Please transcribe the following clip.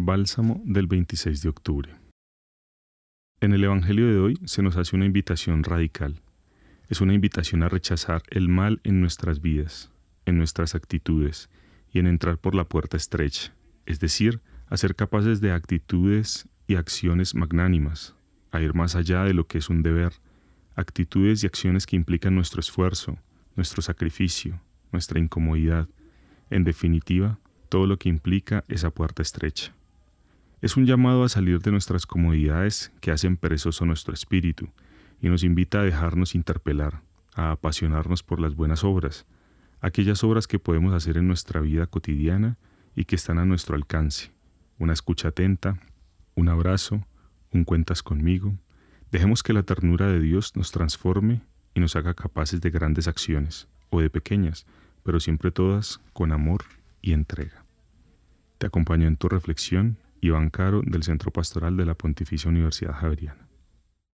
Bálsamo del 26 de octubre. En el Evangelio de hoy se nos hace una invitación radical. Es una invitación a rechazar el mal en nuestras vidas, en nuestras actitudes y en entrar por la puerta estrecha, es decir, a ser capaces de actitudes y acciones magnánimas, a ir más allá de lo que es un deber, actitudes y acciones que implican nuestro esfuerzo, nuestro sacrificio, nuestra incomodidad, en definitiva, todo lo que implica esa puerta estrecha. Es un llamado a salir de nuestras comodidades que hacen perezoso nuestro espíritu y nos invita a dejarnos interpelar, a apasionarnos por las buenas obras, aquellas obras que podemos hacer en nuestra vida cotidiana y que están a nuestro alcance. Una escucha atenta, un abrazo, un cuentas conmigo. Dejemos que la ternura de Dios nos transforme y nos haga capaces de grandes acciones, o de pequeñas, pero siempre todas con amor y entrega. Te acompaño en tu reflexión Iván Caro del Centro Pastoral de la Pontificia Universidad Javeriana.